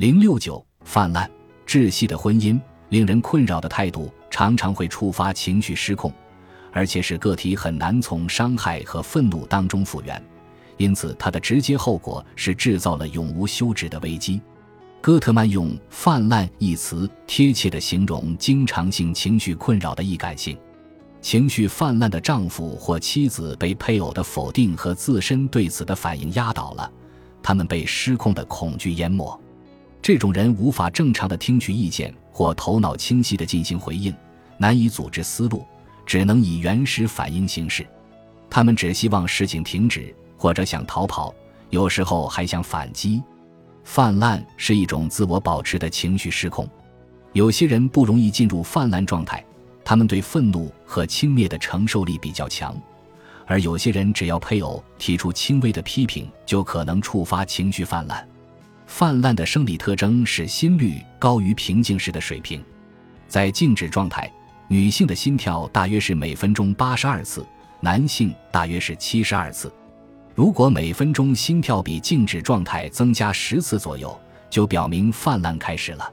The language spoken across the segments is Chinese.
零六九泛滥、窒息的婚姻，令人困扰的态度常常会触发情绪失控，而且使个体很难从伤害和愤怒当中复原。因此，它的直接后果是制造了永无休止的危机。戈特曼用“泛滥”一词贴切地形容经常性情绪困扰的易感性。情绪泛滥的丈夫或妻子被配偶的否定和自身对此的反应压倒了，他们被失控的恐惧淹没。这种人无法正常的听取意见或头脑清晰的进行回应，难以组织思路，只能以原始反应行事。他们只希望事情停止，或者想逃跑，有时候还想反击。泛滥是一种自我保持的情绪失控。有些人不容易进入泛滥状态，他们对愤怒和轻蔑的承受力比较强；而有些人只要配偶提出轻微的批评，就可能触发情绪泛滥。泛滥的生理特征是心率高于平静时的水平，在静止状态，女性的心跳大约是每分钟八十二次，男性大约是七十二次。如果每分钟心跳比静止状态增加十次左右，就表明泛滥开始了。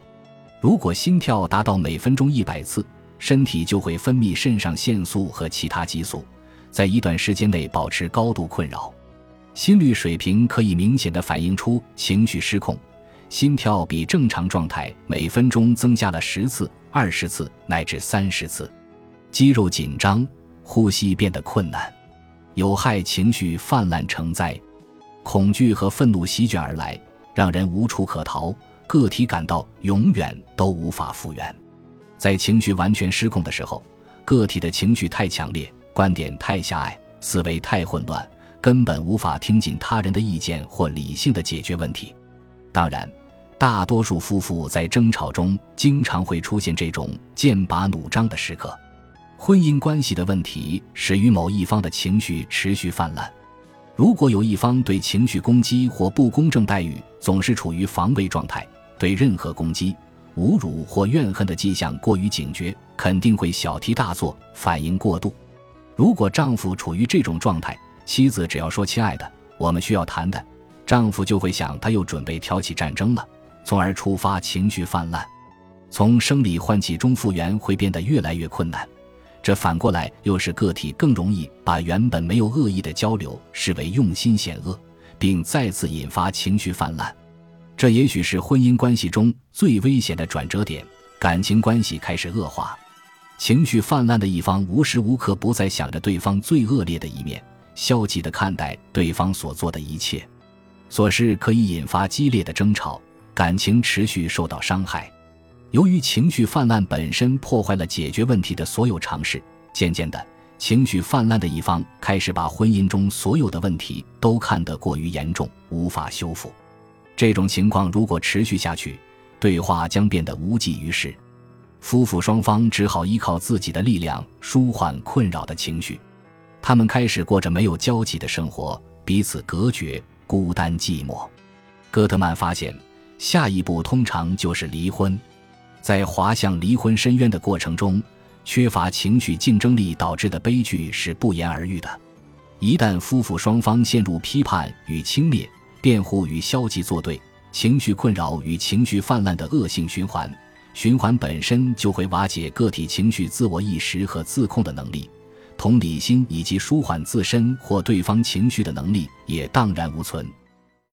如果心跳达到每分钟一百次，身体就会分泌肾上腺素和其他激素，在一段时间内保持高度困扰。心率水平可以明显的反映出情绪失控，心跳比正常状态每分钟增加了十次、二十次乃至三十次，肌肉紧张，呼吸变得困难，有害情绪泛滥成灾，恐惧和愤怒席卷而来，让人无处可逃，个体感到永远都无法复原。在情绪完全失控的时候，个体的情绪太强烈，观点太狭隘，思维太混乱。根本无法听进他人的意见或理性的解决问题。当然，大多数夫妇在争吵中经常会出现这种剑拔弩张的时刻。婚姻关系的问题始于某一方的情绪持续泛滥。如果有一方对情绪攻击或不公正待遇总是处于防卫状态，对任何攻击、侮辱或怨恨的迹象过于警觉，肯定会小题大做，反应过度。如果丈夫处于这种状态，妻子只要说“亲爱的，我们需要谈谈”，丈夫就会想他又准备挑起战争了，从而触发情绪泛滥。从生理唤起中复原会变得越来越困难，这反过来又使个体更容易把原本没有恶意的交流视为用心险恶，并再次引发情绪泛滥。这也许是婚姻关系中最危险的转折点，感情关系开始恶化。情绪泛滥的一方无时无刻不在想着对方最恶劣的一面。消极的看待对方所做的一切，琐事可以引发激烈的争吵，感情持续受到伤害。由于情绪泛滥本身破坏了解决问题的所有尝试，渐渐的，情绪泛滥的一方开始把婚姻中所有的问题都看得过于严重，无法修复。这种情况如果持续下去，对话将变得无济于事，夫妇双方只好依靠自己的力量舒缓困扰的情绪。他们开始过着没有交集的生活，彼此隔绝，孤单寂寞。戈特曼发现，下一步通常就是离婚。在滑向离婚深渊的过程中，缺乏情绪竞争力导致的悲剧是不言而喻的。一旦夫妇双方陷入批判与轻蔑、辩护与消极作对、情绪困扰与情绪泛滥的恶性循环，循环本身就会瓦解个体情绪自我意识和自控的能力。同理心以及舒缓自身或对方情绪的能力也荡然无存。